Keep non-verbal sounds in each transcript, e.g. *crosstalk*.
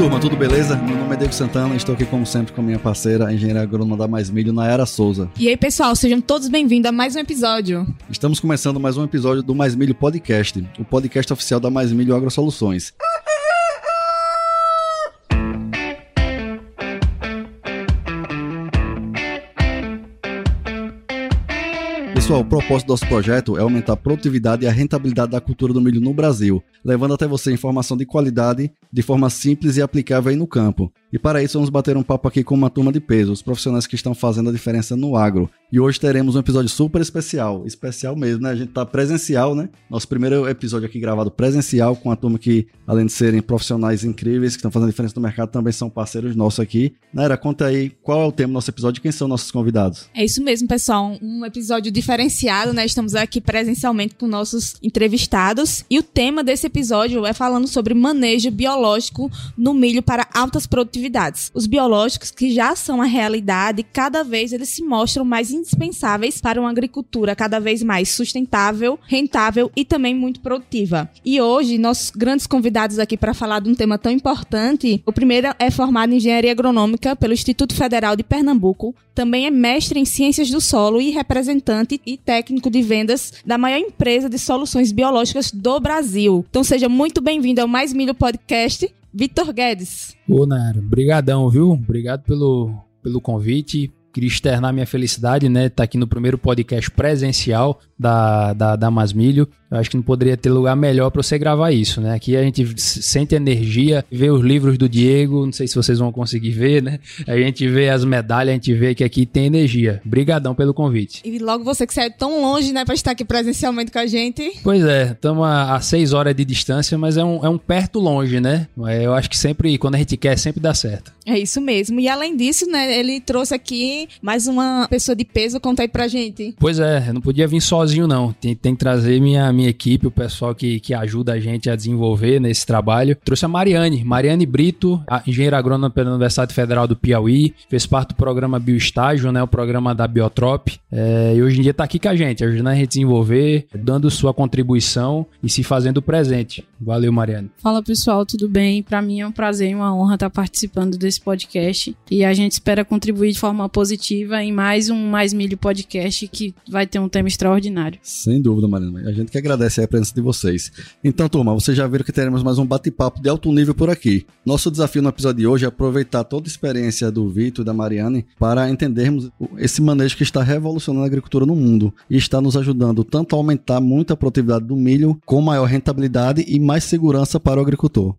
turma, tudo beleza? Meu nome é Diego Santana e estou aqui como sempre com a minha parceira, a engenheira agrônoma da Mais Milho, Nayara Souza. E aí, pessoal, sejam todos bem-vindos a mais um episódio. Estamos começando mais um episódio do Mais Milho Podcast, o podcast oficial da Mais Milho AgroSoluções. Pessoal, o propósito do nosso projeto é aumentar a produtividade e a rentabilidade da cultura do milho no Brasil, levando até você informação de qualidade de forma simples e aplicável aí no campo. E para isso vamos bater um papo aqui com uma turma de peso, os profissionais que estão fazendo a diferença no agro. E hoje teremos um episódio super especial, especial mesmo, né? A gente tá presencial, né? Nosso primeiro episódio aqui gravado presencial com a turma que, além de serem profissionais incríveis que estão fazendo diferença no mercado, também são parceiros nossos aqui. Naira, conta aí qual é o tema do nosso episódio e quem são nossos convidados. É isso mesmo, pessoal. Um episódio diferenciado, né? Estamos aqui presencialmente com nossos entrevistados. E o tema desse episódio é falando sobre manejo biológico no milho para altas produtividades. Os biológicos que já são a realidade, cada vez eles se mostram mais indispensáveis para uma agricultura cada vez mais sustentável, rentável e também muito produtiva. E hoje, nossos grandes convidados aqui para falar de um tema tão importante, o primeiro é formado em Engenharia Agronômica pelo Instituto Federal de Pernambuco, também é mestre em Ciências do Solo e representante e técnico de vendas da maior empresa de soluções biológicas do Brasil. Então seja muito bem-vindo ao Mais Milho Podcast, Vitor Guedes. Ô, Nara, brigadão, viu? Obrigado pelo, pelo convite. Queria externar minha felicidade, né? Tá aqui no primeiro podcast presencial da, da, da Masmilho. Eu acho que não poderia ter lugar melhor para você gravar isso, né? Aqui a gente sente energia, vê os livros do Diego, não sei se vocês vão conseguir ver, né? A gente vê as medalhas, a gente vê que aqui tem energia. Brigadão pelo convite. E logo você que saiu tão longe, né, para estar aqui presencialmente com a gente. Pois é, estamos a, a seis horas de distância, mas é um, é um perto longe, né? Eu acho que sempre, quando a gente quer, sempre dá certo. É isso mesmo. E além disso, né, ele trouxe aqui mais uma pessoa de peso, conta aí pra gente. Pois é, eu não podia vir sozinho, não. Tem, tem que trazer minha, minha equipe, o pessoal que, que ajuda a gente a desenvolver nesse trabalho. Trouxe a Mariane, Mariane Brito, engenheira agrônoma pela Universidade Federal do Piauí, fez parte do programa Bioestágio, né, o programa da Biotrop, é, e hoje em dia está aqui com a gente, ajudando a gente a desenvolver, dando sua contribuição e se fazendo presente. Valeu, Mariane. Fala pessoal, tudo bem? Para mim é um prazer e uma honra estar participando desse podcast e a gente espera contribuir de forma positiva em mais um Mais Milho podcast que vai ter um tema extraordinário. Sem dúvida, Mariana. A gente que agradece a presença de vocês. Então, turma, vocês já viram que teremos mais um bate-papo de alto nível por aqui. Nosso desafio no episódio de hoje é aproveitar toda a experiência do Vitor e da Mariane para entendermos esse manejo que está revolucionando a agricultura no mundo e está nos ajudando tanto a aumentar muito a produtividade do milho, com maior rentabilidade e mais segurança para o agricultor.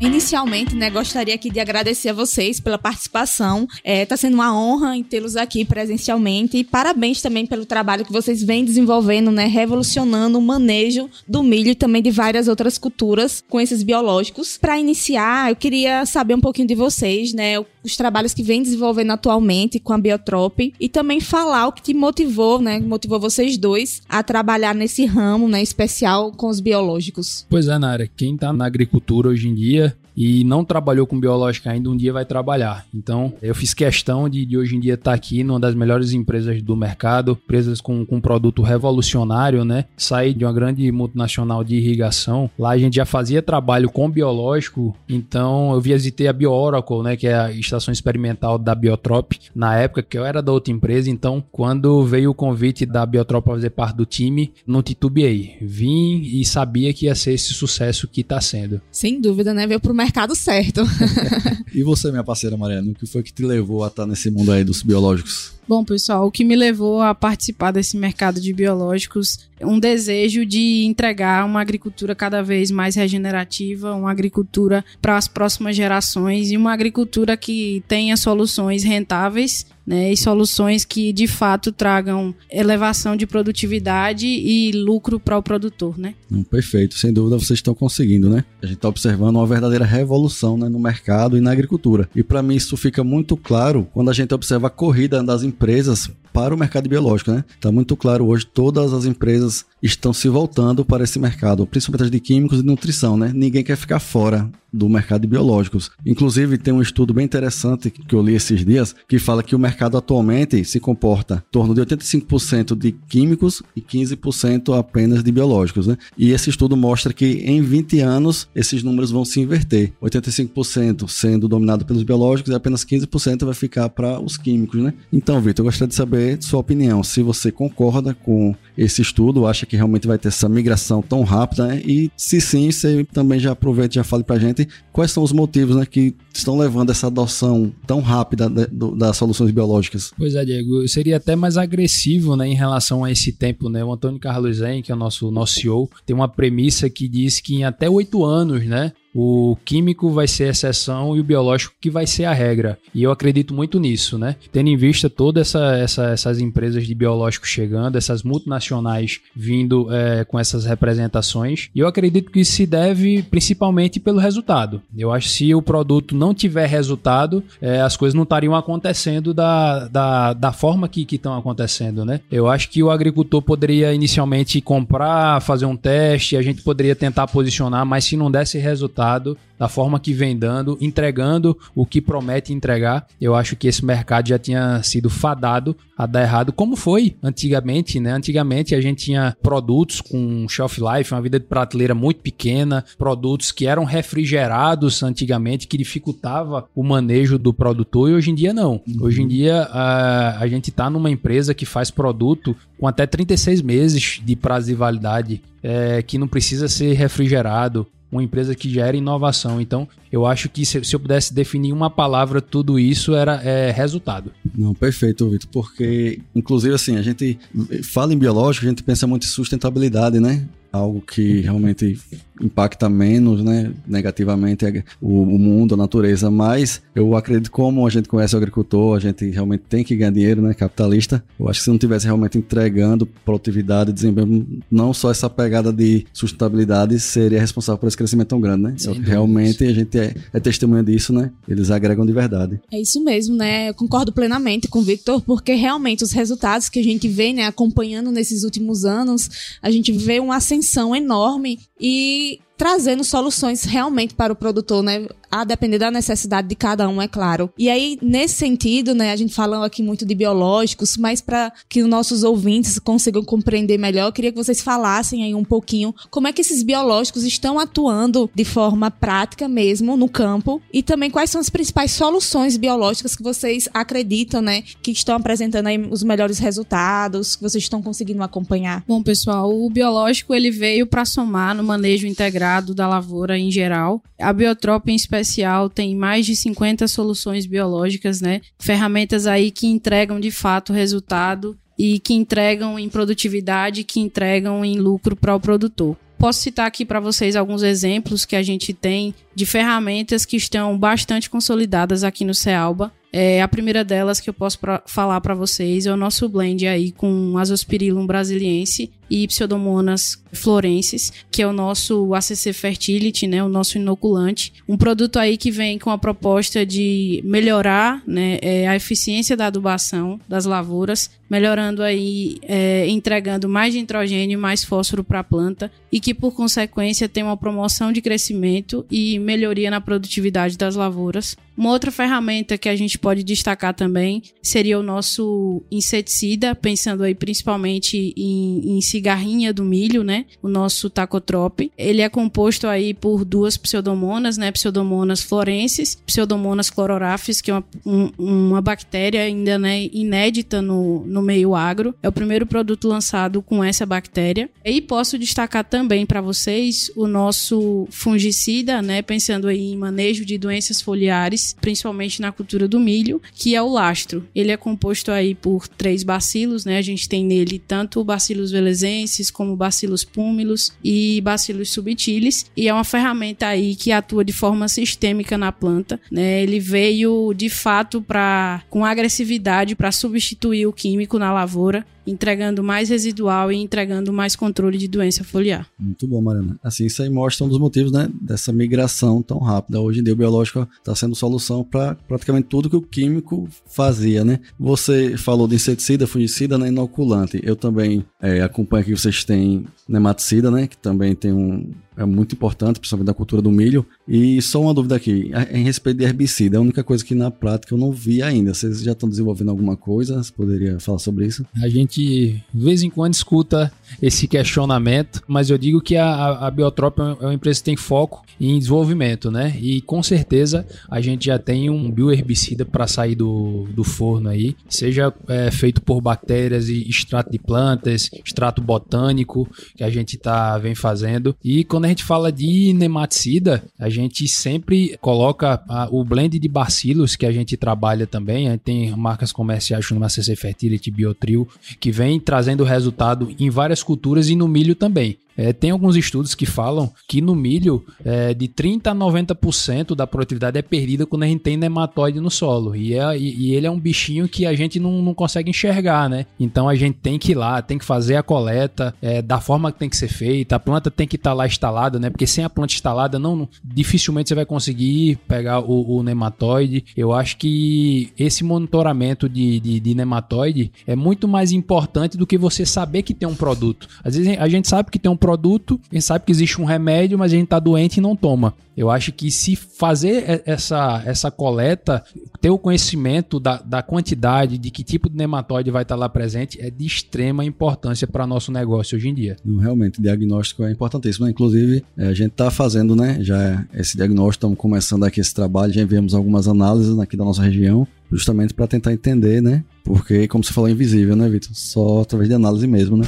Inicialmente, né, gostaria aqui de agradecer a vocês pela participação. É, tá sendo uma honra em tê-los aqui presencialmente e parabéns também pelo trabalho que vocês vêm desenvolvendo, né, revolucionando o manejo do milho e também de várias outras culturas com esses biológicos. Para iniciar, eu queria saber um pouquinho de vocês, né, os trabalhos que vem desenvolvendo atualmente com a Biotrop e também falar o que te motivou, né, motivou vocês dois a trabalhar nesse ramo, né, especial com os biológicos. Pois é, Nara, quem tá na agricultura hoje em dia you. E não trabalhou com biológica ainda, um dia vai trabalhar. Então, eu fiz questão de, de hoje em dia estar tá aqui numa das melhores empresas do mercado, empresas com, com um produto revolucionário, né? Saí de uma grande multinacional de irrigação. Lá a gente já fazia trabalho com biológico, então eu visitei a BioOracle, né? Que é a estação experimental da Biotrop, na época que eu era da outra empresa. Então, quando veio o convite da Biotrop para fazer parte do time, não titubeei. Vim e sabia que ia ser esse sucesso que está sendo. Sem dúvida, né? Veio pro mercado certo. *laughs* e você, minha parceira Mariana, o que foi que te levou a estar nesse mundo aí dos biológicos? Bom, pessoal, o que me levou a participar desse mercado de biológicos um desejo de entregar uma agricultura cada vez mais regenerativa, uma agricultura para as próximas gerações e uma agricultura que tenha soluções rentáveis né, e soluções que de fato tragam elevação de produtividade e lucro para o produtor, né? Hum, perfeito, sem dúvida vocês estão conseguindo, né? A gente está observando uma verdadeira revolução né, no mercado e na agricultura. E para mim isso fica muito claro quando a gente observa a corrida das empresas para o mercado biológico, né? Está muito claro hoje, todas as empresas estão se voltando para esse mercado, principalmente as de químicos e nutrição, né? Ninguém quer ficar fora do mercado de biológicos. Inclusive, tem um estudo bem interessante que eu li esses dias que fala que o mercado atualmente se comporta em torno de 85% de químicos e 15% apenas de biológicos. Né? E esse estudo mostra que em 20 anos esses números vão se inverter. 85% sendo dominado pelos biológicos e apenas 15% vai ficar para os químicos. Né? Então, Vitor, eu gostaria de saber sua opinião. Se você concorda com esse estudo, acha que realmente vai ter essa migração tão rápida, né? E se sim, você também já aproveita e já fale pra gente quais são os motivos né, que estão levando essa adoção tão rápida de, do, das soluções biológicas. Pois é, Diego, eu seria até mais agressivo né, em relação a esse tempo. Né? O Antônio Carlos Zen, que é o nosso, nosso CEO, tem uma premissa que diz que em até oito anos, né, o químico vai ser a exceção e o biológico que vai ser a regra. E eu acredito muito nisso, né? Tendo em vista todas essa, essa, essas empresas de biológicos chegando, essas multinacionais vindo é, com essas representações, e eu acredito que isso se deve principalmente pelo resultado. Eu acho que se o produto não tiver resultado, é, as coisas não estariam acontecendo da, da, da forma que estão acontecendo, né? Eu acho que o agricultor poderia inicialmente comprar, fazer um teste, a gente poderia tentar posicionar, mas se não desse resultado, resultado da forma que vem dando, entregando o que promete entregar. Eu acho que esse mercado já tinha sido fadado a dar errado, como foi antigamente, né? Antigamente a gente tinha produtos com shelf life, uma vida de prateleira muito pequena, produtos que eram refrigerados antigamente, que dificultava o manejo do produtor, e hoje em dia não. Uhum. Hoje em dia a, a gente está numa empresa que faz produto com até 36 meses de prazo de validade, é, que não precisa ser refrigerado, uma empresa que gera inovação. Então, eu acho que se, se eu pudesse definir uma palavra, tudo isso era é, resultado. Não, perfeito, Vitor, porque, inclusive, assim, a gente fala em biológico, a gente pensa muito em sustentabilidade, né? Algo que realmente impacta menos, né, negativamente o, o, mundo, a natureza, mas eu acredito como a gente conhece o agricultor, a gente realmente tem que ganhar dinheiro, né, capitalista. Eu acho que se não tivesse realmente entregando produtividade, desempenho, não só essa pegada de sustentabilidade seria responsável por esse crescimento tão grande, né? Eu, realmente a gente é, é testemunha disso, né? Eles agregam de verdade. É isso mesmo, né? Eu concordo plenamente com o Victor, porque realmente os resultados que a gente vem, né, acompanhando nesses últimos anos, a gente vê uma ascensão enorme e trazendo soluções realmente para o produtor, né? A depender da necessidade de cada um, é claro. E aí, nesse sentido, né, a gente falando aqui muito de biológicos, mas para que os nossos ouvintes consigam compreender melhor, eu queria que vocês falassem aí um pouquinho como é que esses biológicos estão atuando de forma prática mesmo no campo e também quais são as principais soluções biológicas que vocês acreditam, né, que estão apresentando aí os melhores resultados, que vocês estão conseguindo acompanhar. Bom, pessoal, o biológico ele veio para somar no manejo integrado da lavoura em geral. A Biotrop em especial especial tem mais de 50 soluções biológicas, né? Ferramentas aí que entregam de fato resultado e que entregam em produtividade, que entregam em lucro para o produtor. Posso citar aqui para vocês alguns exemplos que a gente tem de ferramentas que estão bastante consolidadas aqui no Cealba. É, a primeira delas que eu posso pra, falar para vocês é o nosso blend aí com Azospirillum brasiliense e Pseudomonas florensis, que é o nosso ACC Fertility, né, o nosso inoculante. Um produto aí que vem com a proposta de melhorar né, é, a eficiência da adubação das lavouras, melhorando aí, é, entregando mais nitrogênio e mais fósforo para a planta e que por consequência tem uma promoção de crescimento e melhoria na produtividade das lavouras. Uma outra ferramenta que a gente pode destacar também seria o nosso inseticida, pensando aí principalmente em, em cigarrinha do milho, né? O nosso tacotrop. Ele é composto aí por duas pseudomonas, né? Pseudomonas florenses, pseudomonas chlororaphes, que é uma, um, uma bactéria ainda né, inédita no, no meio agro. É o primeiro produto lançado com essa bactéria. E posso destacar também para vocês o nosso fungicida, né? Pensando aí em manejo de doenças foliares principalmente na cultura do milho, que é o lastro. Ele é composto aí por três bacilos, né? A gente tem nele tanto bacilos velezenses como bacilos púmilos e bacilos subtilis, e é uma ferramenta aí que atua de forma sistêmica na planta, né? Ele veio de fato para com agressividade para substituir o químico na lavoura entregando mais residual e entregando mais controle de doença foliar. Muito bom, Mariana. Assim, isso aí mostra um dos motivos, né, dessa migração tão rápida. Hoje em dia o biológico está sendo solução para praticamente tudo que o químico fazia, né? Você falou de inseticida, fungicida, né, inoculante. Eu também é, acompanho que vocês têm nematicida, né, que também tem um é muito importante, principalmente da cultura do milho. E só uma dúvida aqui, em respeito de herbicida, é a única coisa que na prática eu não vi ainda. Vocês já estão desenvolvendo alguma coisa? Você poderia falar sobre isso? A gente, de vez em quando, escuta esse questionamento, mas eu digo que a, a Biotrop é uma empresa que tem foco em desenvolvimento, né? E com certeza a gente já tem um bioherbicida para sair do, do forno aí, seja é, feito por bactérias e extrato de plantas, extrato botânico que a gente tá vem fazendo. E quando a gente fala de nematicida, a gente sempre coloca a, o blend de bacilos que a gente trabalha também. A gente tem marcas comerciais como a CC Fertility, Biotril, que vem trazendo resultado em várias culturas e no milho também. É, tem alguns estudos que falam que no milho, é, de 30% a 90% da produtividade é perdida quando a gente tem nematóide no solo. E, é, e, e, ele é um bichinho que a gente não, não consegue enxergar, né? Então a gente tem que ir lá, tem que fazer a coleta é, da forma que tem que ser feita. A planta tem que estar tá lá instalada, né? Porque sem a planta instalada, não, dificilmente você vai conseguir pegar o, o nematóide. Eu acho que esse monitoramento de, de, de nematóide é muito mais importante do que você saber que tem um produto. Às vezes a gente sabe que tem um produto, a gente sabe que existe um remédio, mas a gente tá doente e não toma. Eu acho que se fazer essa, essa coleta, ter o conhecimento da, da quantidade, de que tipo de nematóide vai estar lá presente, é de extrema importância para nosso negócio hoje em dia. Realmente, diagnóstico é importantíssimo. Inclusive, é, a gente está fazendo, né, já esse diagnóstico, estamos começando aqui esse trabalho, já enviamos algumas análises aqui da nossa região, justamente para tentar entender, né, porque, como você falou, é invisível, né, Vitor? Só através de análise mesmo, né?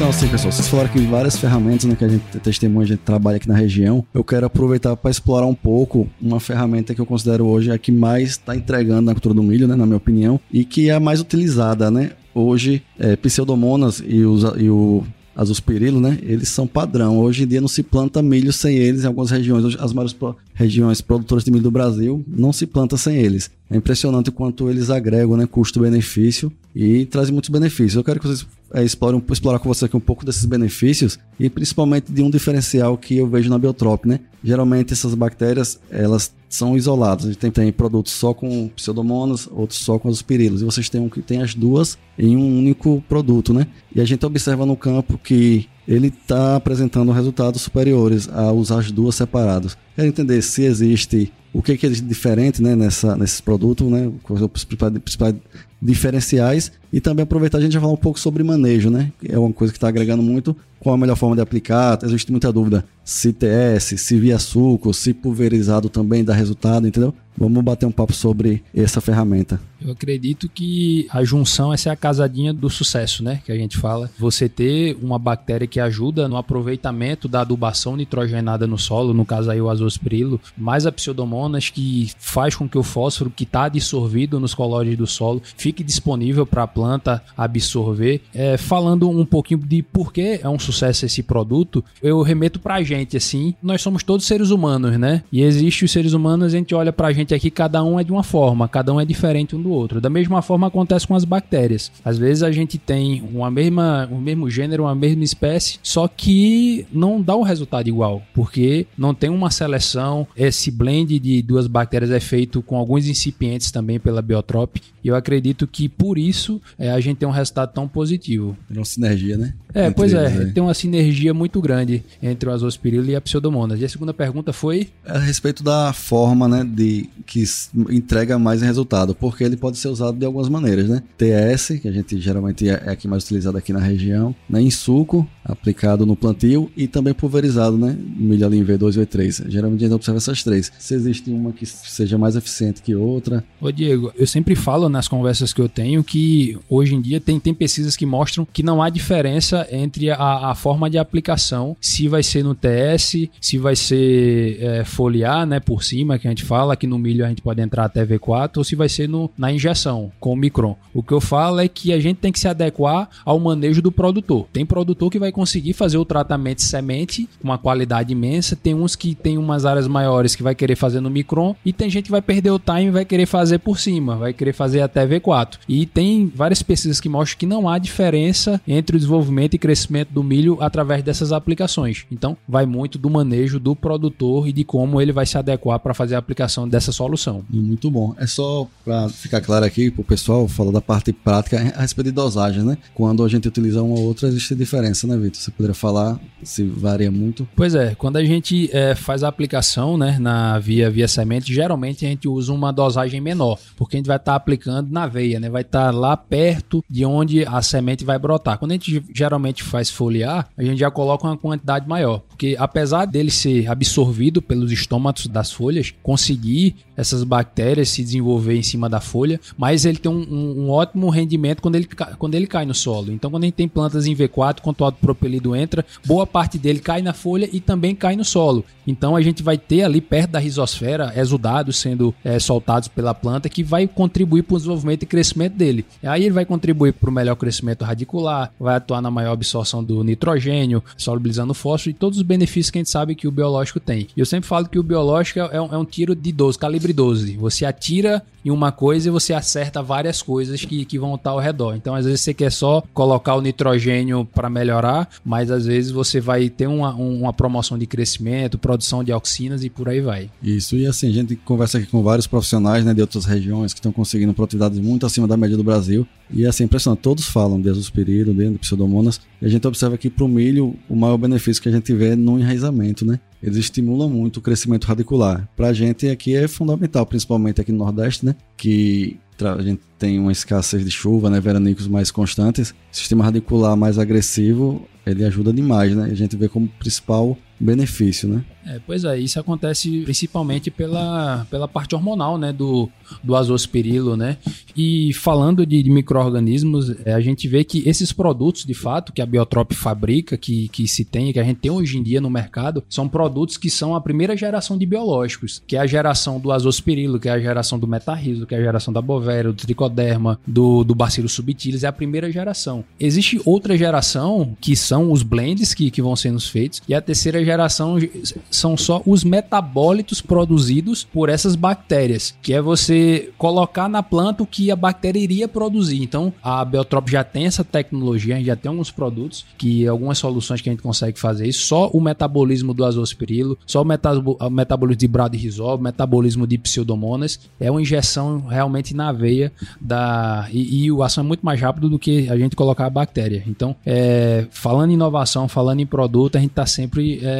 Então, assim, pessoal, vocês falaram que várias ferramentas né, que a gente testemunha, a gente trabalha aqui na região. Eu quero aproveitar para explorar um pouco uma ferramenta que eu considero hoje a que mais está entregando na cultura do milho, né, na minha opinião, e que é a mais utilizada, né? Hoje, é, Pseudomonas e, os, e o azospirilo, né? Eles são padrão. Hoje em dia não se planta milho sem eles em algumas regiões. Hoje, as maiores pro regiões produtoras de milho do Brasil não se planta sem eles. É impressionante o quanto eles agregam, né? Custo-benefício e trazem muitos benefícios. Eu quero que vocês é, explorem, explorar com você aqui um pouco desses benefícios e principalmente de um diferencial que eu vejo na Biotrop, né? Geralmente essas bactérias, elas são isoladas. A gente tem, tem produtos só com pseudomonas, outros só com azospirilos. E vocês têm um tem as duas em um único produto, né? E a gente observa no campo que ele está apresentando resultados superiores a usar as duas separadas. Quero entender se existe o que, que é diferente né, nessa, nesses produtos, né, os principais diferenciais e também aproveitar a gente já falar um pouco sobre manejo, né? É uma coisa que está agregando muito. Qual a melhor forma de aplicar? Existe muita dúvida se TS, se via suco, se pulverizado também dá resultado, entendeu? Vamos bater um papo sobre essa ferramenta. Eu acredito que a junção essa é a casadinha do sucesso, né? Que a gente fala. Você ter uma bactéria que ajuda no aproveitamento da adubação nitrogenada no solo, no caso aí o azospirilo, mais a pseudomonas que faz com que o fósforo que está dissolvido nos colóides do solo fique disponível para a planta absorver. É, falando um pouquinho de por que é um sucesso esse produto, eu remeto para a gente assim. Nós somos todos seres humanos, né? E existe os seres humanos, a gente olha para a gente gente aqui, cada um é de uma forma, cada um é diferente um do outro. Da mesma forma acontece com as bactérias. Às vezes a gente tem uma mesma, o mesmo gênero, uma mesma espécie, só que não dá o um resultado igual, porque não tem uma seleção. Esse blend de duas bactérias é feito com alguns incipientes também pela Biotrop, e eu acredito que por isso é, a gente tem um resultado tão positivo. Tem uma sinergia, né? É, entre pois é, né? tem uma sinergia muito grande entre o azospirilo e a pseudomonas. E a segunda pergunta foi? A respeito da forma, né, de que entrega mais resultado, porque ele pode ser usado de algumas maneiras, né? TS, que a gente geralmente é, é aqui mais utilizado aqui na região, né? em suco, aplicado no plantio e também pulverizado, né? Milho ali em V2 e V3. Geralmente a gente observa essas três. Se existe uma que seja mais eficiente que outra. Ô Diego, eu sempre falo nas conversas que eu tenho que hoje em dia tem, tem pesquisas que mostram que não há diferença entre a, a forma de aplicação, se vai ser no TS, se vai ser é, foliar, né, por cima, que a gente fala, que no milho a gente pode entrar até V4 ou se vai ser no, na injeção com o micron. O que eu falo é que a gente tem que se adequar ao manejo do produtor. Tem produtor que vai conseguir fazer o tratamento de semente com uma qualidade imensa, tem uns que tem umas áreas maiores que vai querer fazer no micron e tem gente que vai perder o time e vai querer fazer por cima, vai querer fazer até V4. E tem várias pesquisas que mostram que não há diferença entre o desenvolvimento e crescimento do milho através dessas aplicações. Então, vai vai muito do manejo do produtor e de como ele vai se adequar para fazer a aplicação dessa solução. Muito bom. É só para ficar claro aqui para o pessoal, falar da parte prática a respeito de dosagem, né? Quando a gente utiliza uma ou outra, existe diferença, né, Vitor? Você poderia falar se varia muito? Pois é, quando a gente é, faz a aplicação, né, na via via semente, geralmente a gente usa uma dosagem menor, porque a gente vai estar tá aplicando na veia, né? Vai estar tá lá perto de onde a semente vai brotar. Quando a gente geralmente faz foliar, a gente já coloca uma quantidade maior, porque apesar dele ser absorvido pelos estômatos das folhas, conseguir essas bactérias se desenvolver em cima da folha, mas ele tem um, um, um ótimo rendimento quando ele, quando ele cai no solo. Então, quando a gente tem plantas em V4, quando o alto propelido entra, boa parte dele cai na folha e também cai no solo. Então, a gente vai ter ali perto da rizosfera exudados sendo é, soltados pela planta que vai contribuir para o desenvolvimento e crescimento dele. Aí ele vai contribuir para o melhor crescimento radicular, vai atuar na maior absorção do nitrogênio, solubilizando o fósforo e todos os benefícios que a gente sabe que o biológico tem. E eu sempre falo que o biológico é um, é um tiro de 12, calibre 12. Você atira em uma coisa e você acerta várias coisas que, que vão estar ao redor. Então, às vezes, você quer só colocar o nitrogênio para melhorar, mas às vezes você vai ter uma, uma promoção de crescimento, produção de auxinas e por aí vai. Isso, e assim, a gente conversa aqui com vários profissionais né, de outras regiões que estão conseguindo produtividades muito acima da média do Brasil. E assim, impressionante, todos falam de azospirilo, de pseudomonas, e a gente observa que para o milho, o maior benefício que a gente vê é no enraizamento, né? Eles estimulam muito o crescimento radicular. Para a gente aqui é fundamental, principalmente aqui no Nordeste, né? Que a gente tem uma escassez de chuva, né? Veranicos mais constantes. sistema radicular mais agressivo, ele ajuda demais, né? A gente vê como principal benefício, né? É, pois é, isso acontece principalmente pela, pela parte hormonal, né, do, do azospirilo, né? E falando de, de micro-organismos, é, a gente vê que esses produtos, de fato, que a Biotrop fabrica, que, que se tem, que a gente tem hoje em dia no mercado, são produtos que são a primeira geração de biológicos, que é a geração do azospirilo, que é a geração do metarriso, que é a geração da bovéria, do tricoderma, do, do bacillus subtilis, é a primeira geração. Existe outra geração, que são os blends que, que vão sendo feitos, e a terceira geração são só os metabólitos produzidos por essas bactérias, que é você colocar na planta o que a bactéria iria produzir. Então, a Beltrop já tem essa tecnologia, a gente já tem alguns produtos que algumas soluções que a gente consegue fazer isso, só o metabolismo do azospirilo, só o, o metabolismo de bradyrhizol, o metabolismo de pseudomonas, é uma injeção realmente na veia da e, e o ação é muito mais rápido do que a gente colocar a bactéria. Então, é, falando em inovação, falando em produto, a gente está sempre é,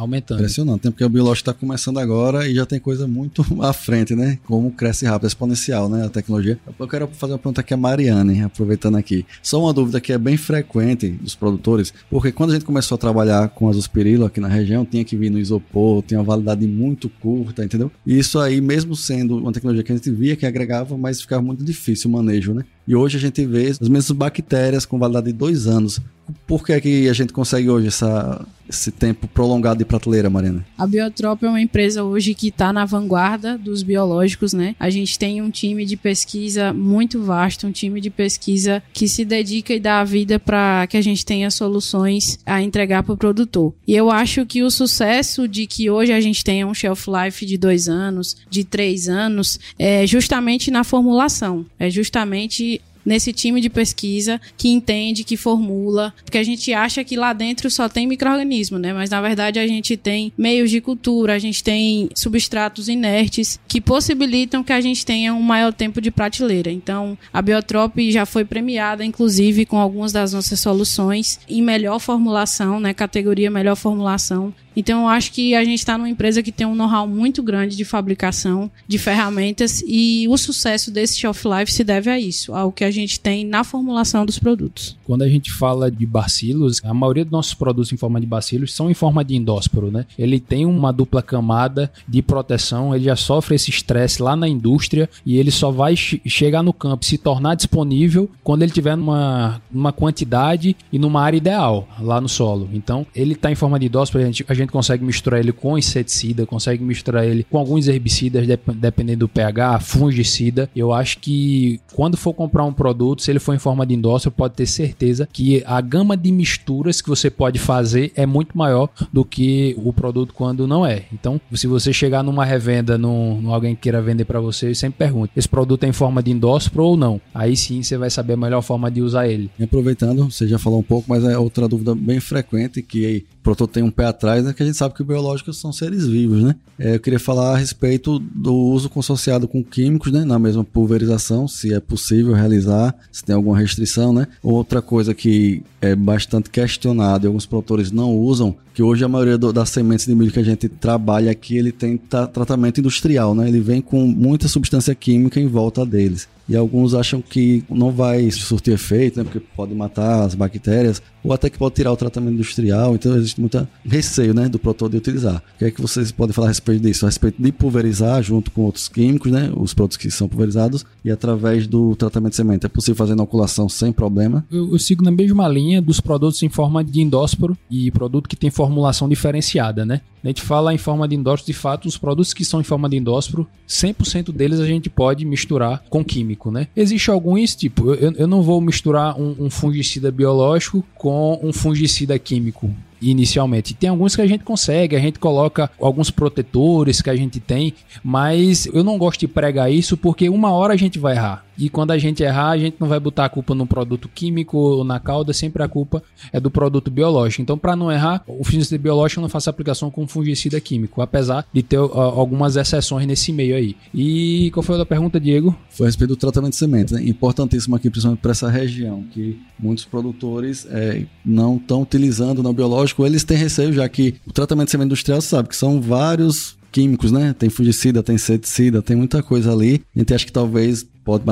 aumentando. Impressionante, né? porque o biológico está começando agora e já tem coisa muito *laughs* à frente, né? Como cresce rápido, exponencial, né? A tecnologia. Eu quero fazer uma pergunta aqui a Mariane, aproveitando aqui. Só uma dúvida que é bem frequente dos produtores, porque quando a gente começou a trabalhar com azospirilo aqui na região, tinha que vir no isopor, tinha uma validade muito curta, entendeu? E isso aí, mesmo sendo uma tecnologia que a gente via que agregava, mas ficava muito difícil o manejo, né? E hoje a gente vê as mesmas bactérias com validade de dois anos. Por que, é que a gente consegue hoje essa, esse tempo prolongado de prateleira, Marina? A Biotrop é uma empresa hoje que está na vanguarda dos biológicos, né? A gente tem um time de pesquisa muito vasto, um time de pesquisa que se dedica e dá a vida para que a gente tenha soluções a entregar para o produtor. E eu acho que o sucesso de que hoje a gente tenha um shelf life de dois anos, de três anos, é justamente na formulação. É justamente nesse time de pesquisa que entende, que formula, porque a gente acha que lá dentro só tem microorganismo, né? Mas na verdade a gente tem meios de cultura, a gente tem substratos inertes que possibilitam que a gente tenha um maior tempo de prateleira. Então, a Biotrop já foi premiada inclusive com algumas das nossas soluções em melhor formulação, né? Categoria melhor formulação então, eu acho que a gente está numa empresa que tem um know-how muito grande de fabricação de ferramentas e o sucesso desse shelf life se deve a isso, ao que a gente tem na formulação dos produtos. Quando a gente fala de bacilos, a maioria dos nossos produtos em forma de bacilos são em forma de endósporo, né? Ele tem uma dupla camada de proteção, ele já sofre esse estresse lá na indústria e ele só vai chegar no campo, se tornar disponível quando ele tiver numa, numa quantidade e numa área ideal lá no solo. Então, ele está em forma de endósporo, a gente, a gente consegue misturar ele com inseticida, consegue misturar ele com alguns herbicidas, dependendo do pH, fungicida. Eu acho que quando for comprar um produto, se ele for em forma de endócio, pode ter certeza que a gama de misturas que você pode fazer é muito maior do que o produto quando não é. Então, se você chegar numa revenda, num, num alguém que queira vender para você, sempre pergunte: esse produto é em forma de endósporo ou não? Aí sim você vai saber a melhor forma de usar ele. E aproveitando, você já falou um pouco, mas é outra dúvida bem frequente que o produtor tem um pé atrás, né? que a gente sabe que biológicos são seres vivos, né? É, eu queria falar a respeito do uso consorciado com químicos, né? Na mesma pulverização, se é possível realizar, se tem alguma restrição, né? Outra coisa que é bastante questionada e alguns produtores não usam, que hoje a maioria do, das sementes de milho que a gente trabalha aqui, ele tem tratamento industrial, né? Ele vem com muita substância química em volta deles e alguns acham que não vai surtir efeito, né, porque pode matar as bactérias, ou até que pode tirar o tratamento industrial, então existe muito receio né, do produtor de utilizar. O que é que vocês podem falar a respeito disso? A respeito de pulverizar junto com outros químicos, né, os produtos que são pulverizados, e através do tratamento de semente. É possível fazer inoculação sem problema? Eu, eu sigo na mesma linha dos produtos em forma de endósporo e produto que tem formulação diferenciada, né? A gente fala em forma de endósporo, de fato, os produtos que são em forma de endósporo, 100% deles a gente pode misturar com químico, né? Existe alguns, tipo, eu, eu não vou misturar um, um fungicida biológico com um fungicida químico inicialmente. Tem alguns que a gente consegue, a gente coloca alguns protetores que a gente tem, mas eu não gosto de pregar isso porque uma hora a gente vai errar. E quando a gente errar, a gente não vai botar a culpa no produto químico ou na cauda, sempre a culpa é do produto biológico. Então, para não errar, o fungicida biológico não faz aplicação com fungicida químico, apesar de ter uh, algumas exceções nesse meio aí. E qual foi a pergunta, Diego? Foi a respeito do tratamento de sementes. Né? Importantíssimo aqui, principalmente para essa região, que muitos produtores é, não estão utilizando no biológico, eles têm receio, já que o tratamento de semente industrial sabe que são vários químicos, né? Tem fungicida, tem inseticida, tem muita coisa ali. A gente acha que talvez pode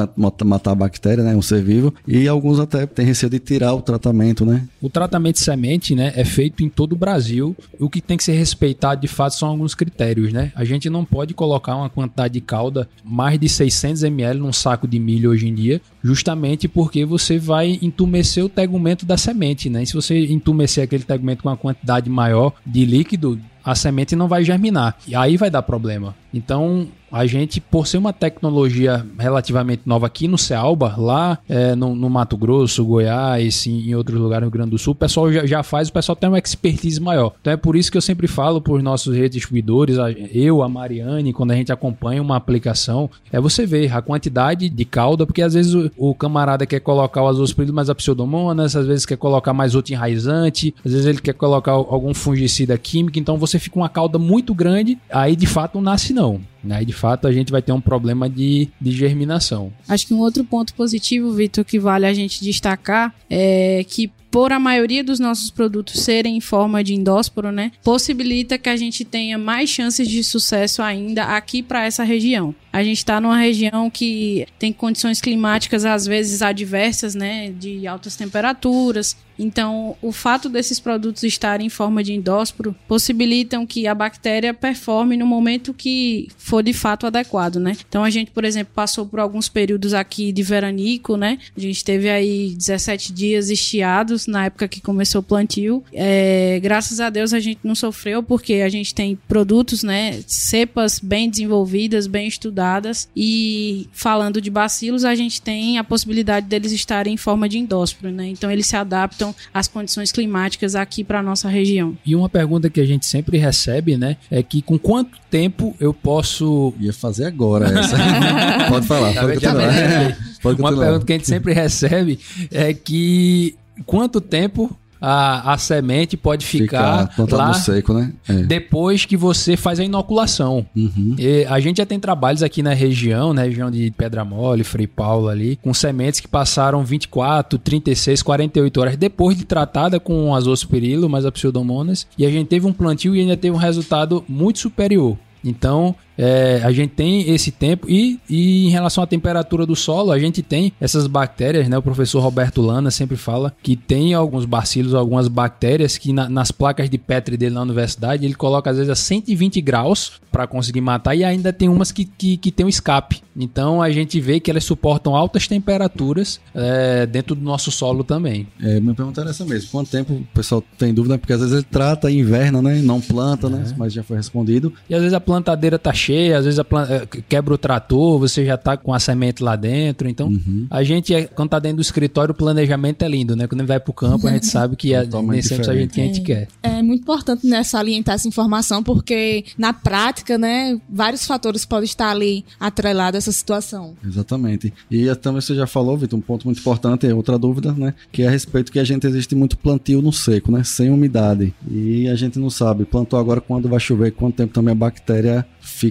matar a bactéria, né, um ser vivo, e alguns até têm receio de tirar o tratamento, né? O tratamento de semente, né, é feito em todo o Brasil. O que tem que ser respeitado de fato são alguns critérios, né? A gente não pode colocar uma quantidade de calda mais de 600 ml num saco de milho hoje em dia, justamente porque você vai entumecer o tegumento da semente, né? E se você entumecer aquele tegumento com uma quantidade maior de líquido, a semente não vai germinar. E aí vai dar problema. Então, a gente, por ser uma tecnologia relativamente nova aqui no Cealba, lá é, no, no, Mato Grosso, Goiás, em, em outros lugares no Rio Grande do Sul, o pessoal já, já, faz, o pessoal tem uma expertise maior. Então é por isso que eu sempre falo para os nossos redistribuidores, eu, a Mariane, quando a gente acompanha uma aplicação, é você ver a quantidade de calda, porque às vezes o, o camarada quer colocar o azospirilo mais a pseudomonas, às vezes quer colocar mais outro enraizante, às vezes ele quer colocar algum fungicida químico, então você fica uma calda muito grande, aí de fato não nasce não. Aí, de fato, a gente vai ter um problema de, de germinação. Acho que um outro ponto positivo, Vitor, que vale a gente destacar é que por a maioria dos nossos produtos serem em forma de endósporo, né, possibilita que a gente tenha mais chances de sucesso ainda aqui para essa região. A gente está numa região que tem condições climáticas às vezes adversas, né, de altas temperaturas. Então, o fato desses produtos estarem em forma de endósporo possibilitam que a bactéria performe no momento que for de fato adequado, né? Então, a gente, por exemplo, passou por alguns períodos aqui de veranico, né? A gente teve aí 17 dias estiados na época que começou o plantio. É, graças a Deus a gente não sofreu porque a gente tem produtos, né, cepas bem desenvolvidas, bem estudadas e falando de bacilos, a gente tem a possibilidade deles estarem em forma de endósporo, né? Então eles se adaptam às condições climáticas aqui para nossa região. E uma pergunta que a gente sempre recebe, né, é que com quanto tempo eu posso ia fazer agora essa. *laughs* pode falar, pode continuar. Pode Uma pergunta que a gente sempre recebe é que quanto tempo a, a semente pode ficar, ficar lá seco, né? É. depois que você faz a inoculação. Uhum. a gente já tem trabalhos aqui na região, na região de Pedra Mole, Frei Paulo ali, com sementes que passaram 24, 36, 48 horas depois de tratada com azospirilo, mais a pseudomonas, e a gente teve um plantio e ainda teve um resultado muito superior. Então, é, a gente tem esse tempo e, e, em relação à temperatura do solo, a gente tem essas bactérias, né? O professor Roberto Lana sempre fala que tem alguns bacilos, algumas bactérias que na, nas placas de Petri dele na universidade, ele coloca às vezes a 120 graus para conseguir matar e ainda tem umas que, que, que tem um escape. Então a gente vê que elas suportam altas temperaturas é, dentro do nosso solo também. É, minha pergunta era essa mesmo. Quanto tempo o pessoal tem dúvida? Porque às vezes ele trata inverno, né? Não planta, né? É. Mas já foi respondido. E às vezes a plantadeira tá cheia mexer, às vezes planta, eh, quebra o trator, você já tá com a semente lá dentro. Então, uhum. a gente, é, quando tá dentro do escritório, o planejamento é lindo, né? Quando vai pro campo, a gente *laughs* sabe que é, nem sempre a gente que a gente quer. É muito importante né, salientar essa informação, porque na prática, né, vários fatores podem estar ali atrelados a essa situação. Exatamente. E também você já falou, Vitor, um ponto muito importante, é outra dúvida, né? Que é a respeito que a gente existe muito plantio no seco, né? Sem umidade. E a gente não sabe, plantou agora quando vai chover, quanto tempo também a bactéria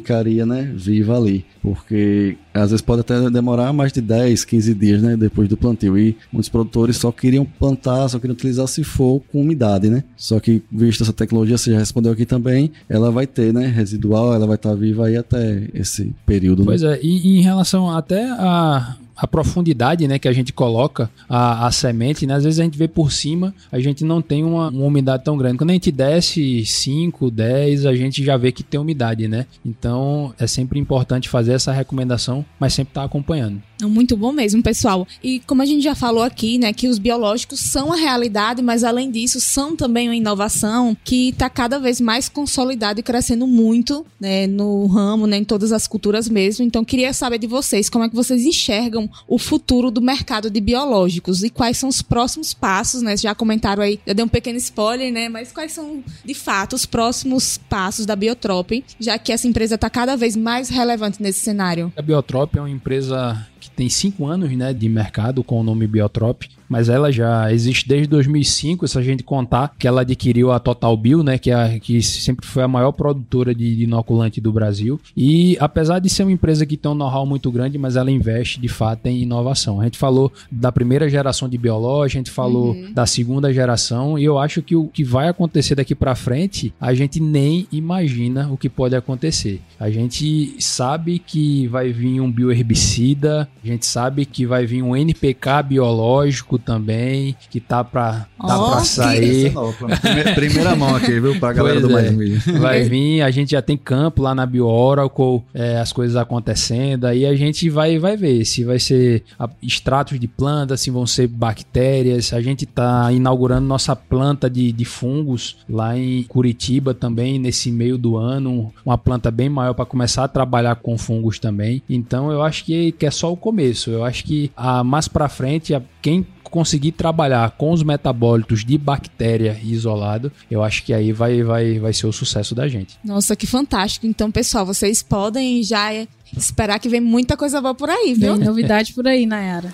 ficaria, né, viva ali. Porque às vezes pode até demorar mais de 10, 15 dias, né, depois do plantio. E muitos produtores só queriam plantar, só queriam utilizar se for com umidade, né? Só que, visto essa tecnologia, você já respondeu aqui também, ela vai ter, né, residual, ela vai estar viva aí até esse período. Pois né? é, e, e em relação até a a profundidade né, que a gente coloca a, a semente, né? às vezes a gente vê por cima, a gente não tem uma, uma umidade tão grande. Quando a gente desce 5, 10, a gente já vê que tem umidade, né? Então é sempre importante fazer essa recomendação, mas sempre estar tá acompanhando. Muito bom mesmo, pessoal. E como a gente já falou aqui, né, que os biológicos são a realidade, mas além disso são também uma inovação que está cada vez mais consolidada e crescendo muito, né, no ramo, né, em todas as culturas mesmo. Então queria saber de vocês como é que vocês enxergam o futuro do mercado de biológicos e quais são os próximos passos, né? Já comentaram aí, eu dei um pequeno spoiler, né, mas quais são de fato os próximos passos da Biotrop, já que essa empresa está cada vez mais relevante nesse cenário? A Biotrop é uma empresa tem cinco anos né, de mercado com o nome Biotrop, mas ela já existe desde 2005, se a gente contar que ela adquiriu a Total Bio, né, que, é a, que sempre foi a maior produtora de, inoculante do Brasil. E apesar de ser uma empresa que tem um know-how muito grande, mas ela investe de fato em inovação. A gente falou da primeira geração de biológica, a gente falou uhum. da segunda geração, e eu acho que o que vai acontecer daqui para frente, a gente nem imagina o que pode acontecer. A gente sabe que vai vir um bioherbicida, a gente sabe que vai vir um NPK biológico também, que tá pra, tá oh, pra sair. Primeira, primeira mão aqui, viu? Pra galera pois do é. Mais *laughs* Vai vir, a gente já tem campo lá na BioOracle, é, as coisas acontecendo, aí a gente vai, vai ver se vai ser extratos de plantas, se vão ser bactérias. A gente tá inaugurando nossa planta de, de fungos lá em Curitiba também, nesse meio do ano, uma planta bem maior para começar a trabalhar com fungos também. Então eu acho que, que é só o começo. Eu acho que a, mais para frente, a, quem conseguir trabalhar com os metabólitos de bactéria isolado, eu acho que aí vai, vai, vai ser o sucesso da gente. Nossa, que fantástico. Então, pessoal, vocês podem já esperar que vem muita coisa boa por aí, viu? Tem novidade por aí, Nayara.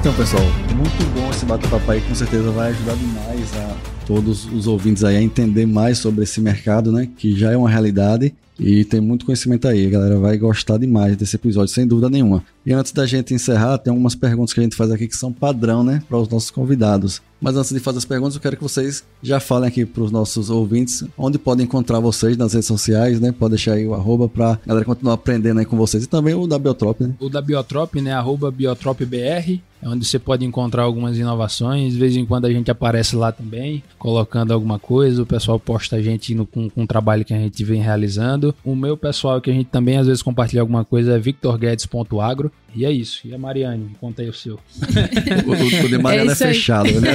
Então, pessoal, muito bom esse bate-papo aí, com certeza vai ajudar demais a todos os ouvintes aí a entender mais sobre esse mercado, né? Que já é uma realidade e tem muito conhecimento aí. A galera vai gostar demais desse episódio, sem dúvida nenhuma. E antes da gente encerrar, tem algumas perguntas que a gente faz aqui que são padrão, né? Para os nossos convidados. Mas antes de fazer as perguntas, eu quero que vocês já falem aqui para os nossos ouvintes onde podem encontrar vocês nas redes sociais, né? Pode deixar aí o arroba para a galera continuar aprendendo aí com vocês. E também o da Biotrop, né? O da Biotrop, né? Arroba BiotropBR. É onde você pode encontrar algumas inovações. De vez em quando a gente aparece lá também, colocando alguma coisa. O pessoal posta a gente no, com, com o trabalho que a gente vem realizando. O meu pessoal que a gente também às vezes compartilha alguma coisa é victorguedes.agro. E é isso. E a Mariane, conta aí o seu. *laughs* o, o de Mariane é, é fechado, né?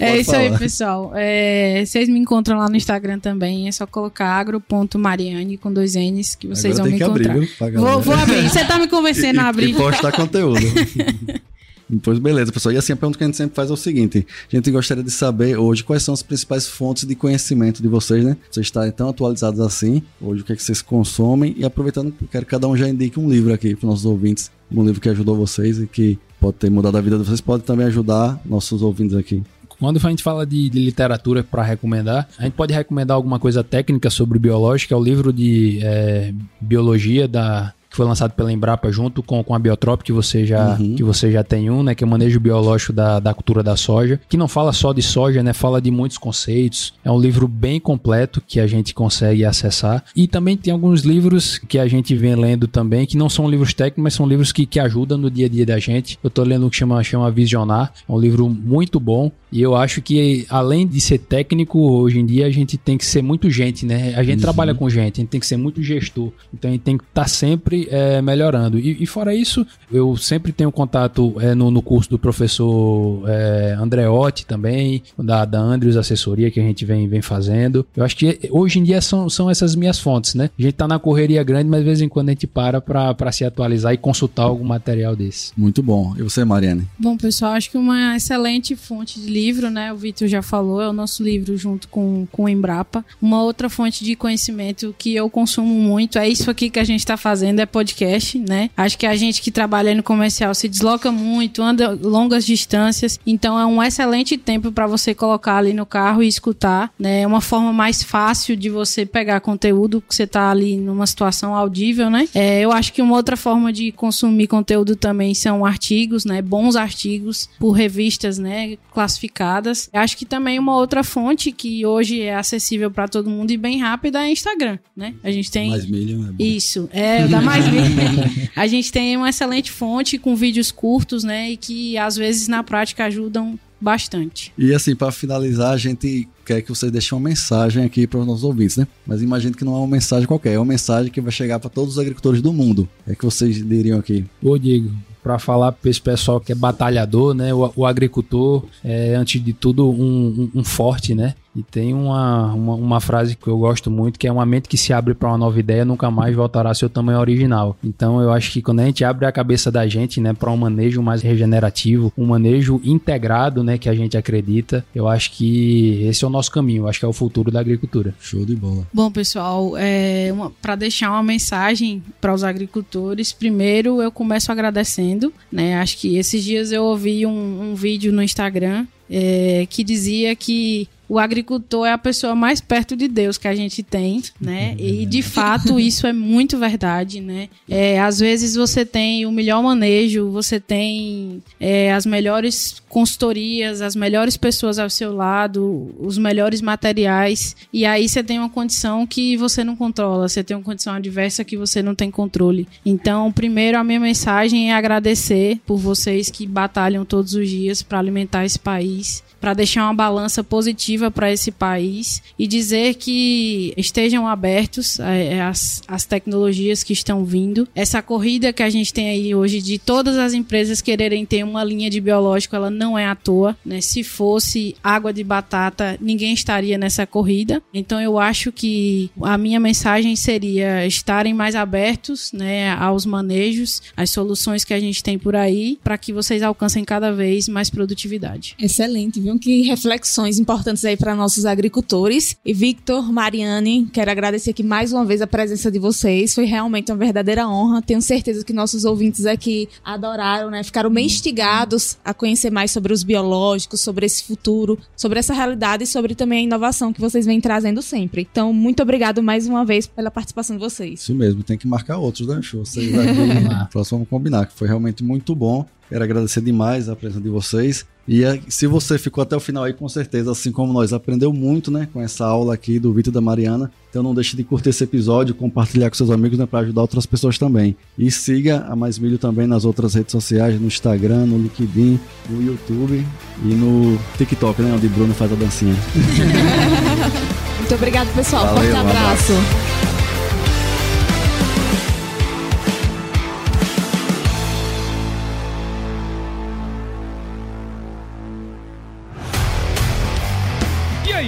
é isso aí, *laughs* pessoal. É, vocês me encontram lá no Instagram também. É só colocar agro.mariane com dois N's que vocês Agora vão me encontrar. Abrir, viu, vou, vou, abrir. Você tá me convencendo e, a abrir. E postar conteúdo. *laughs* *laughs* Pois beleza, pessoal. E assim, a pergunta que a gente sempre faz é o seguinte: a gente gostaria de saber hoje quais são as principais fontes de conhecimento de vocês, né? Vocês estarem tão atualizados assim, hoje o que é que vocês consomem. E aproveitando, quero que cada um já indique um livro aqui para os nossos ouvintes, um livro que ajudou vocês e que pode ter mudado a vida de vocês, pode também ajudar nossos ouvintes aqui. Quando a gente fala de, de literatura para recomendar, a gente pode recomendar alguma coisa técnica sobre biológica, é o livro de é, biologia da que foi lançado pela Embrapa junto com, com a Biotrop, que você já, uhum. que você já tem um, né? Que é o manejo biológico da, da cultura da soja, que não fala só de soja, né? Fala de muitos conceitos. É um livro bem completo que a gente consegue acessar. E também tem alguns livros que a gente vem lendo também, que não são livros técnicos, mas são livros que, que ajudam no dia a dia da gente. Eu tô lendo um que chama, chama Visionar, é um livro muito bom E eu acho que, além de ser técnico, hoje em dia a gente tem que ser muito gente, né? A gente uhum. trabalha com gente, a gente tem que ser muito gestor. Então a gente tem que estar tá sempre é, melhorando. E, e, fora isso, eu sempre tenho contato é, no, no, curso do professor é, Andreotti também, da, da Andrews Assessoria que a gente vem, vem fazendo. Eu acho que hoje em dia são, são essas minhas fontes, né? A gente tá na correria grande, mas de vez em quando a gente para para se atualizar e consultar algum material desse. Muito bom. E você, Mariane? Bom, pessoal, acho que uma excelente fonte de livro, né? O Vitor já falou, é o nosso livro junto com, com o Embrapa. Uma outra fonte de conhecimento que eu consumo muito é isso aqui que a gente está fazendo, é podcast, né? Acho que a gente que trabalha no comercial se desloca muito, anda longas distâncias, então é um excelente tempo para você colocar ali no carro e escutar, né? É uma forma mais fácil de você pegar conteúdo que você está ali numa situação audível, né? É, eu acho que uma outra forma de consumir conteúdo também são artigos, né? Bons artigos por revistas, né? Classificadas. Acho que também uma outra fonte que hoje é acessível para todo mundo e bem rápida é Instagram, né? A gente tem mais milho, é isso é da mais milho. a gente tem uma excelente fonte com vídeos curtos, né? E que às vezes na prática ajudam bastante. E assim, para finalizar, a gente quer que vocês deixem uma mensagem aqui para os nossos ouvintes, né? Mas imagine que não é uma mensagem qualquer, é uma mensagem que vai chegar para todos os agricultores do mundo. É que vocês diriam aqui. Ô, Diego, para falar para esse pessoal que é batalhador, né? O, o agricultor é, antes de tudo, um, um, um forte, né? E tem uma, uma, uma, frase que eu gosto muito, que é uma mente que se abre para uma nova ideia nunca mais voltará ao seu tamanho original. Então eu acho que quando a gente abre a cabeça da gente, né, para um manejo mais regenerativo, um manejo integrado, né, que a gente acredita, eu acho que esse é o nosso caminho, eu acho que é o futuro da agricultura. Show de bola. Bom, pessoal, é, para deixar uma mensagem para os agricultores, primeiro eu começo agradecendo, né? Acho que esses dias eu ouvi um, um vídeo no Instagram é, que dizia que o agricultor é a pessoa mais perto de Deus que a gente tem, né? E de fato isso é muito verdade, né? É, às vezes você tem o melhor manejo, você tem é, as melhores consultorias, as melhores pessoas ao seu lado, os melhores materiais, e aí você tem uma condição que você não controla, você tem uma condição adversa que você não tem controle. Então, primeiro a minha mensagem é agradecer por vocês que batalham todos os dias para alimentar esse país para deixar uma balança positiva para esse país e dizer que estejam abertos às, às tecnologias que estão vindo. Essa corrida que a gente tem aí hoje de todas as empresas quererem ter uma linha de biológico, ela não é à toa. Né? Se fosse água de batata, ninguém estaria nessa corrida. Então eu acho que a minha mensagem seria estarem mais abertos né, aos manejos, às soluções que a gente tem por aí, para que vocês alcancem cada vez mais produtividade. Excelente, viu? Que reflexões importantes aí para nossos agricultores. E Victor, Mariane, quero agradecer aqui mais uma vez a presença de vocês. Foi realmente uma verdadeira honra. Tenho certeza que nossos ouvintes aqui adoraram, né? Ficaram bem instigados a conhecer mais sobre os biológicos, sobre esse futuro, sobre essa realidade e sobre também a inovação que vocês vêm trazendo sempre. Então, muito obrigado mais uma vez pela participação de vocês. Isso mesmo, tem que marcar outros, né, show? Vocês aqui, *laughs* próximo vamos combinar, que foi realmente muito bom. Quero agradecer demais a presença de vocês. E se você ficou até o final aí, com certeza, assim como nós, aprendeu muito, né, com essa aula aqui do Vitor e da Mariana. Então não deixe de curtir esse episódio, compartilhar com seus amigos, né, para ajudar outras pessoas também. E siga a Mais Milho também nas outras redes sociais, no Instagram, no LinkedIn, no YouTube e no TikTok, né, onde Bruno faz a dancinha. *laughs* muito obrigado, pessoal. Valeu, Forte abraço. Um abraço.